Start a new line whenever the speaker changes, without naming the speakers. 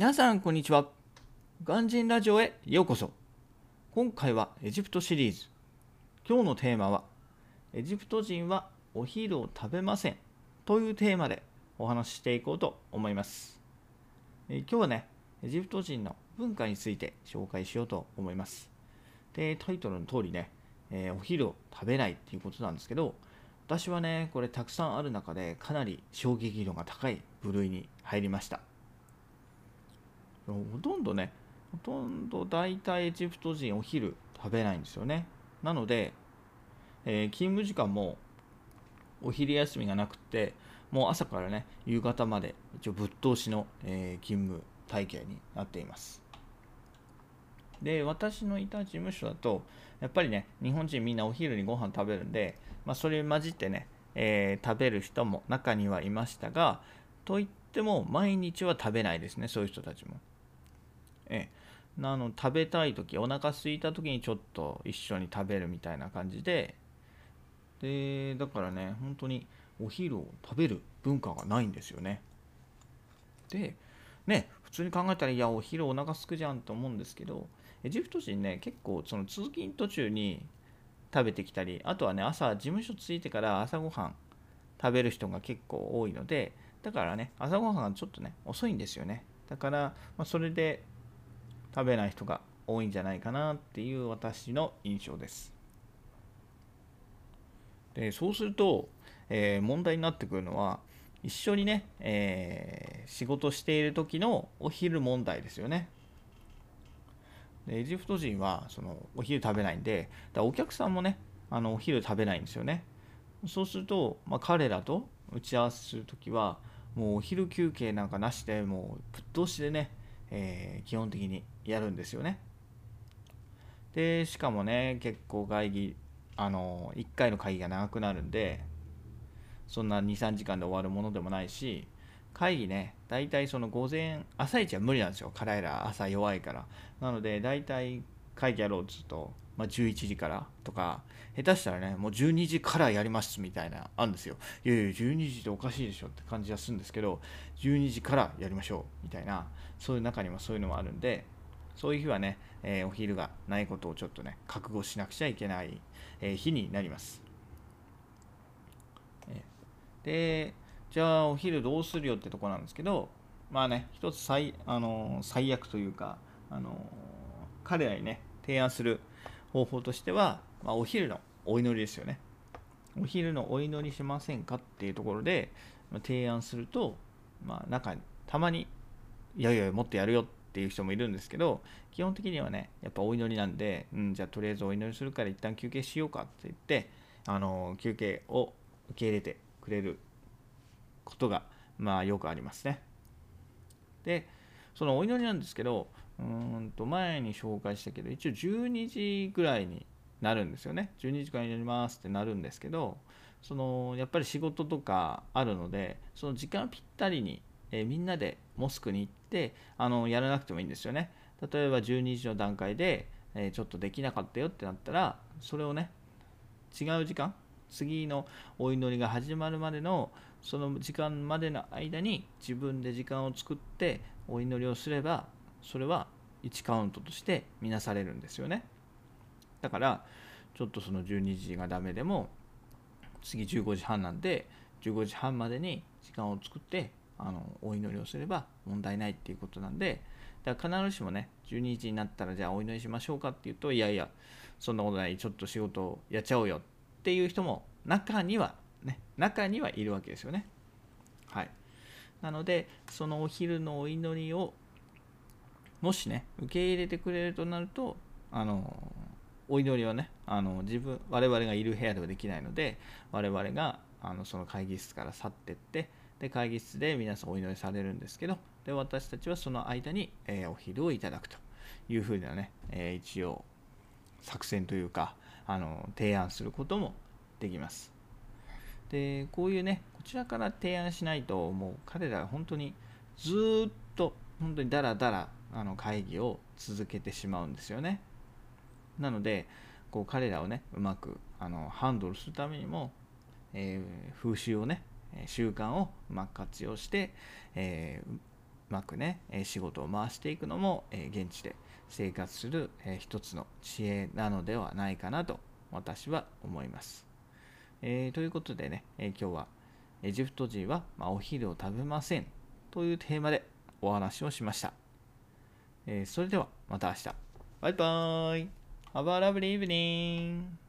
皆さんこんにちは。ガンジンラジオへようこそ。今回はエジプトシリーズ。今日のテーマはエジプト人はお昼を食べません。というテーマでお話ししていこうと思います。え今日はねエジプト人の文化について紹介しようと思います。でタイトルの通りね、えー、お昼を食べないっていうことなんですけど私はねこれたくさんある中でかなり衝撃度が高い部類に入りました。ほとんどねほとんど大体エジプト人お昼食べないんですよね。なので、えー、勤務時間もお昼休みがなくてもう朝からね夕方まで一応ぶっ通しの、えー、勤務体系になっています。で私のいた事務所だとやっぱりね日本人みんなお昼にご飯食べるんで、まあ、それ混じってね、えー、食べる人も中にはいましたがといっても毎日は食べないですねそういう人たちも。ええ。なの食べたい時お腹空いた時にちょっと一緒に食べるみたいな感じで。でだからね本当にお昼を食べる文化がないんですよね。でね普通に考えたらいやお昼お腹すくじゃんと思うんですけどエジプト人ね結構その通勤途中に食べてきたりあとはね朝事務所着いてから朝ごはん食べる人が結構多いのでだからね朝ごはんがちょっとね遅いんですよね。だから、まあ、それで食べない人が多いんじゃないかなっていう私の印象です。でそうすると、えー、問題になってくるのは一緒にね、えー、仕事している時のお昼問題ですよね。でエジプト人はそのお昼食べないんでだお客さんもねあのお昼食べないんですよね。そうすると、まあ、彼らと打ち合わせする時はもうお昼休憩なんかなしでもうぶっ通しでね、えー、基本的にやるんですよね。でしかもね結構会議あの1回の会議が長くなるんでそんな23時間で終わるものでもないし会議ね大体その午前朝一は無理なんですよ。彼ら朝弱いから。なので大体会議やろうっつうと、まあ、11時からとか下手したらねもう12時からやりますみたいなあるんですよ。いやいや12時っておかしいでしょって感じがするんですけど12時からやりましょうみたいなそういう中にもそういうのもあるんでそういう日はね、えー、お昼がないことをちょっとね覚悟しなくちゃいけない、えー、日になります。でじゃあお昼どうするよってとこなんですけどまあね一つ最あの最悪というかあの彼らにね提案する方法としては、まあ、お昼のお祈りですよねお昼のお祈りしませんかっていうところで、まあ、提案すると、まあ、中にたまにいやいやもっとやるよっていう人もいるんですけど基本的にはねやっぱお祈りなんで、うん、じゃあとりあえずお祈りするから一旦休憩しようかって言ってあの休憩を受け入れてくれることがまあよくありますね。でそのお祈りなんですけどうんと前に紹介したけど一応12時ぐらいになるんですよね。12時間祈りますってなるんですけどそのやっぱり仕事とかあるのでその時間ぴったりに、えー、みんなでモスクに行ってあのやらなくてもいいんですよね。例えば12時の段階で、えー、ちょっとできなかったよってなったらそれをね違う時間次のお祈りが始まるまでのその時間までの間に自分で時間を作ってお祈りをすればそれは1カウントとして見なされるんですよね。だからちょっとその12時がダメでも次15時半なんで15時半までに時間を作ってあのお祈りをすれば問題ないっていうことなんでだから必ずしもね12時になったらじゃあお祈りしましょうかっていうといやいやそんなことないちょっと仕事をやっちゃおうよっていう人も中にはね中にはいるわけですよね。はい。なのでそのお昼のお祈りをもしね受け入れてくれるとなるとあのお祈りはねあの自分我々がいる部屋ではできないので我々があのその会議室から去ってってで会議室で皆さんお祈りされるんですけどで私たちはその間に、えー、お昼をいただくというふうなね、えー、一応作戦というかあの提案することもできます。でこういうねこちらから提案しないともう彼らは本当にずっと本当にダラダラあの会議を続けてしまうんですよね。なのでこう彼らをねうまくあのハンドルするためにも、えー、風習をね習慣をうまく活用して、えー、まくね、仕事を回していくのも、え現地で生活する、え一つの知恵なのではないかなと私は思います。え、ということでね、え今日はエジプト人は、まお昼を食べませんというテーマでお話をしました。えそれではまた明日。バイバーイ Have a lovely evening!